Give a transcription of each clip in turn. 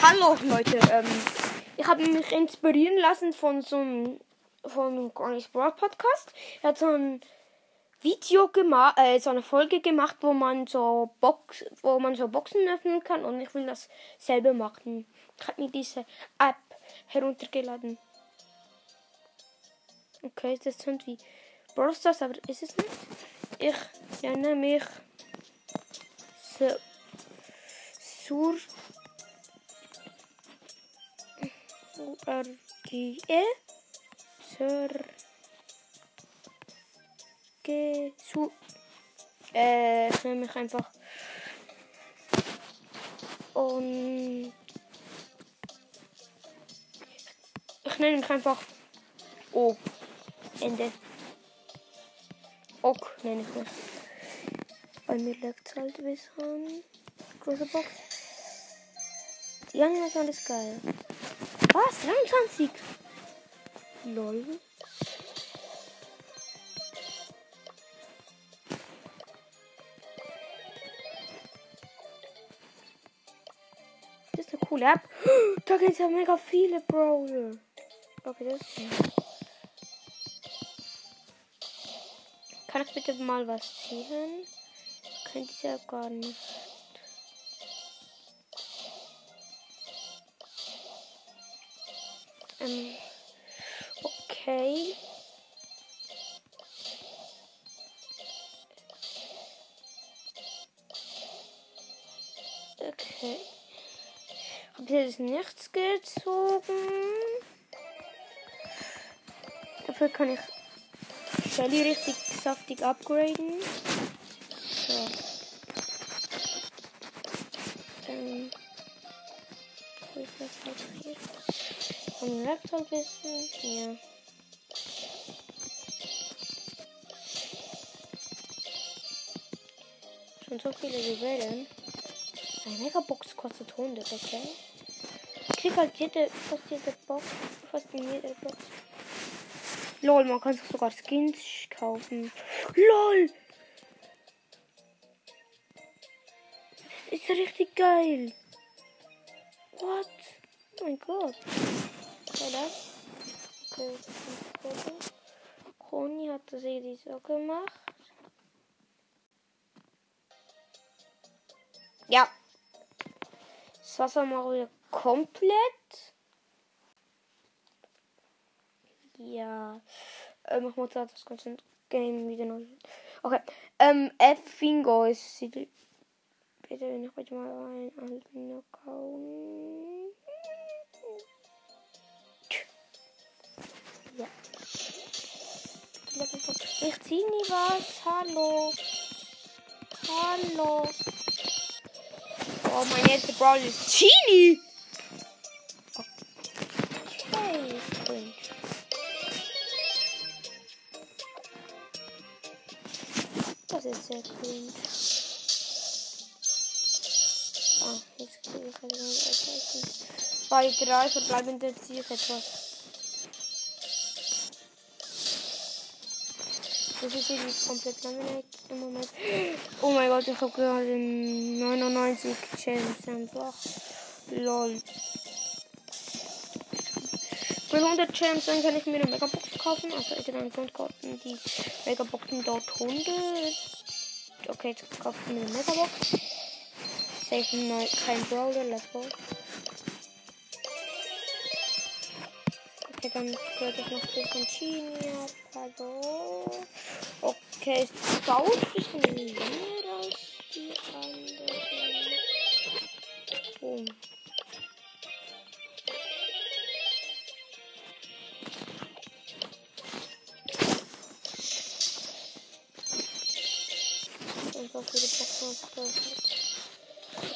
Hallo Leute, ähm, ich habe mich inspirieren lassen von so einem von Granny's Brawl Podcast. Er hat so ein Video gemacht, äh, so eine Folge gemacht, wo man so Box, wo man so Boxen öffnen kann und ich will das selber machen. Ich habe mir diese App heruntergeladen. Okay, das klingt wie Brawl Stars, aber ist es nicht. Ich nenne mich Sur URGE Sir Ge Su äh, nenne mich einfach und ich nenne mich einfach O Ende. Ok nenne ich mich bei mir leckt halt bis an große Box die Animation ist geil was 23 lol Das ist eine coole App. Da gibt es ja mega viele Brawler. Okay, das ist gut. Kann ich bitte mal was ziehen? Könnte ich ja gar nicht. Ähm, okay. Okay. Hab jetzt nichts gezogen. Dafür kann ich Shelly richtig saftig upgraden. So. Dann. Wo? Vom Laptop wissen? Ja. Schon so viele Juwelen. Eine Megabox kostet 100, okay? Ich krieg halt jede, fast jede Box, fast in jeder Box. Lol, man kann sich sogar Skins kaufen. LOL! Das ist richtig geil. What? Oh mein Gott. Das? Okay. Conny hat das irgendwie so gemacht. Ja. Das Wasser mal wieder komplett. Ja. Ähm, ich muss das ganze Game wieder neu. Okay. Ähm, F Fingo ist. Bitte, wenn ich heute mal einen alten Account. Ich zieh nie was. Hallo. Hallo. Oh, mein erster Brawl ist Chini. Okay. Das ist sehr cringe. Ah, jetzt kriege ich halt etwas. Bei drei verbleibende ziehe ich etwas. Das ist irgendwie komplett langweilig im Moment. Oh mein Gott, ich habe gerade 99 Gems einfach. Lol. Für 100 Gems dann kann ich mir eine Megabox kaufen. Also in den Grundkarten die Megaboxen dort 100. Okay, jetzt kaufe ich mir eine Megabox. Safe neu, kein Brawler, let's go. Okay, dann gehört ich noch ein bisschen Chini ab. Hallo. Okay, es dauert ein bisschen länger als die anderen. Boom. Boxen aufgeöffnet.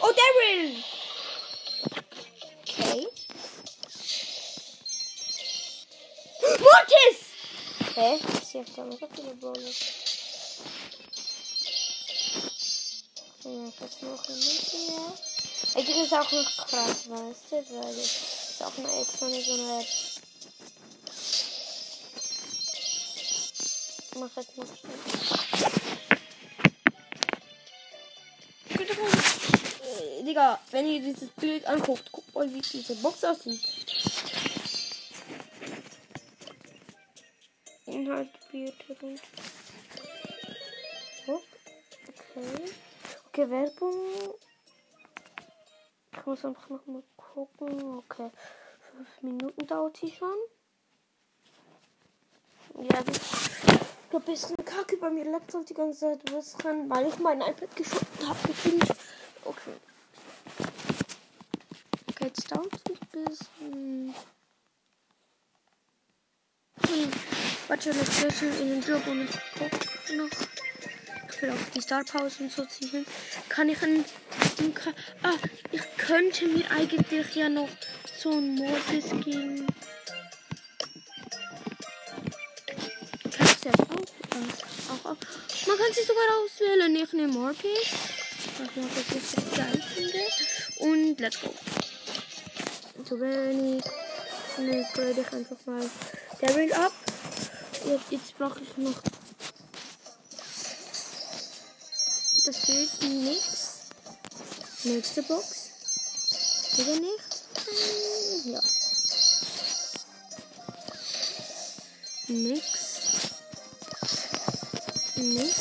Oh, Daryl! Mortis! Hä? Sie hat da mega viele Brawler. Ja, das noch ein bisschen, ja. Ey, das ist auch noch krass, weißt du? Weil das ist auch eine extra so eine App. Ich mach jetzt noch schnell. Digga, wenn ihr dieses Bild anguckt, guckt mal, wie diese Box aussieht. Inhalt wird Okay. Okay, Werbung. Ich muss einfach noch mal gucken. Okay. Fünf Minuten dauert sie schon. Ja, das ist ein kacke bei mir Laptop die ganze Zeit was kann, weil ich mein iPad geschoben habe. Okay. Okay, jetzt dauert es ein bisschen. Warte, jetzt bisschen in den Job und ich guck noch. Ich will auch die Starpause und so ziehen. Kann ich ein. Ah, ich könnte mir eigentlich ja noch so ein Mortis geben. Kannst du ja auch, auch, auch. Man kann sich sogar auswählen. Ich nehme Mortis. Was ich jetzt geil finde. Und let's go. So wenig. Und dann ich einfach mal Daryl ab. Jetzt, jetzt brauche ich noch. Das fehlt nichts. Nächste Box. Wieder nicht. Ja. Nix. Nix.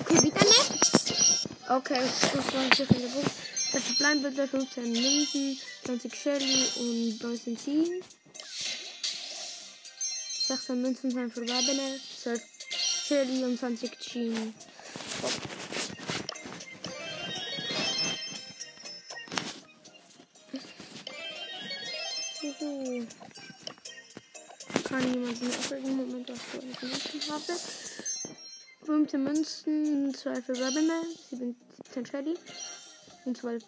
Okay, wieder nicht. Okay, das war hier in der Box. Das bleiben bitte 15 Münzen, 20 Shelly und 19 Jean. 16 Münzen sind verwerbene, 12 Shelly und 20 Jean. Juhu. Kann jemand mir im Moment was für Münzen habe? 15 Münzen, 2 verwerbene, 17 Shelly und 12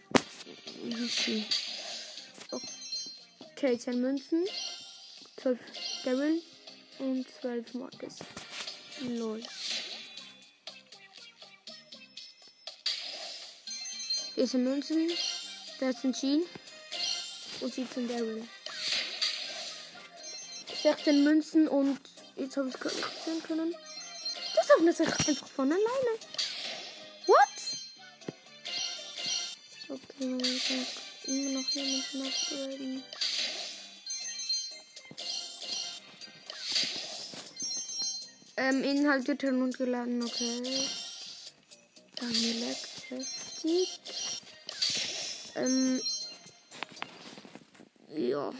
Lucy. Okay, 10 Münzen, 12 Daryl und 12 Mortis. Lol. Diese Münzen, 13 Jean und 17 Daryl. 16 Münzen und jetzt habe ich gerade nicht sehen können. Das öffnet sich einfach von alleine. What? Okay, ich kann immer noch jemanden upgraden. Ähm, Inhalt wird heruntergeladen, okay. Dann Elektrik. Ähm, ja.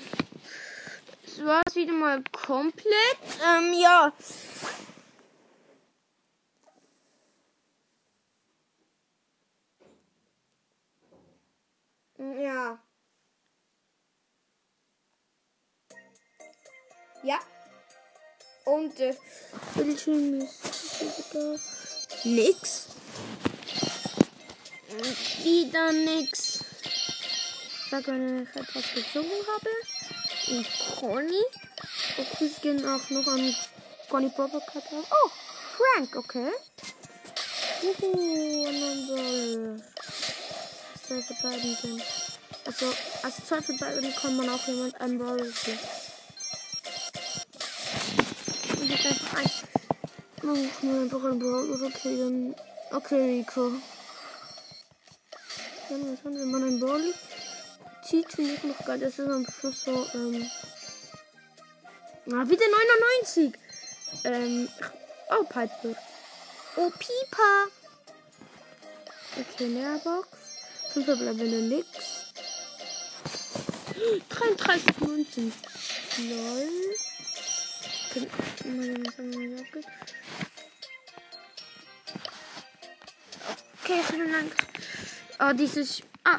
Das war's wieder mal komplett. Ähm, ja. Ja. Ja. Und äh, Bildschirm ist wieder nix. Und wieder nix. Ich sag, wenn ich etwas gezogen habe. Und Conny. Und wir gehen auch noch an Conny Cut Oh, Frank, okay. Juhu, ein Ball. Zwei verbleiben sind. Also, als zwei verbleiben kann man auch jemand einen Ball ziehen. Ein. Muss nur einfach ein. Okay, dann. Okay, Rico. Dann, was haben wir? Man einen Ball zieht, finde ich noch geil. Das ist am Schluss so, ähm. Ah, wieder 99. Ähm. Oh, Piper. Oh, Pieper. Okay, Leerbox. 5 verbleibende nix. 33 Münzen. Lol. Okay, vielen Dank. Oh, dieses. Ah.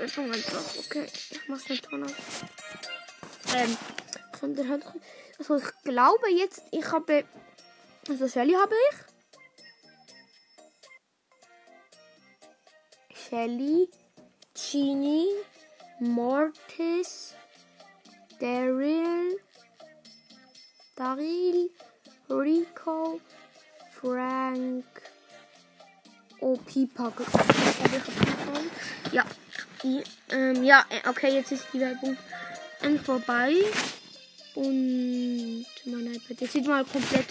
Rettung einfach. Okay, ich mach den Ton auf. Ähm. Von der Hand. Also, ich glaube jetzt, ich habe. Also, Shelly habe ich. Shelly, Genie, Mortis, Daryl, Daryl, Rico, Frank. Oh, Ja. Die, ähm, ja, äh, okay, jetzt ist die Werbung vorbei. Und mein iPad. Jetzt sieht mal komplett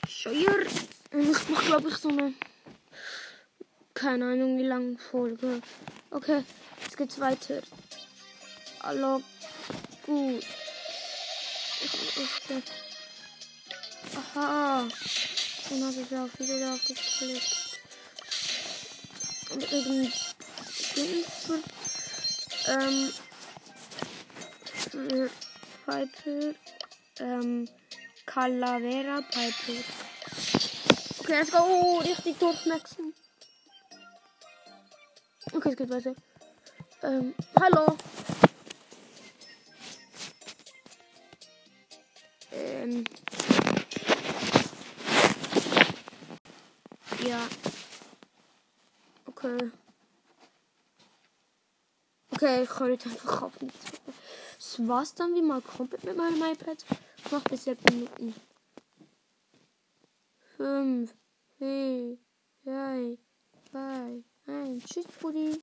bescheuert. Und ich mache, glaube ich, so eine. Keine Ahnung, wie lange Folge. Okay, jetzt geht's weiter. Hallo. Gut. Aha. Dann habe ich auch wieder drauf geklickt. Irgendwie für, ähm, Piper, ähm, Calavera Piper. Okay, let's go. Richtig durchmaxen. Okay, es geht weiter. Ähm, hallo. Ja. Okay. Okay, ich kann jetzt einfach auf Das war's dann wie mal komplett mit meinem iPad. Ich mach bis jetzt Minuten. 5, 4, 3, 2, 1. Tschüss, Brudi.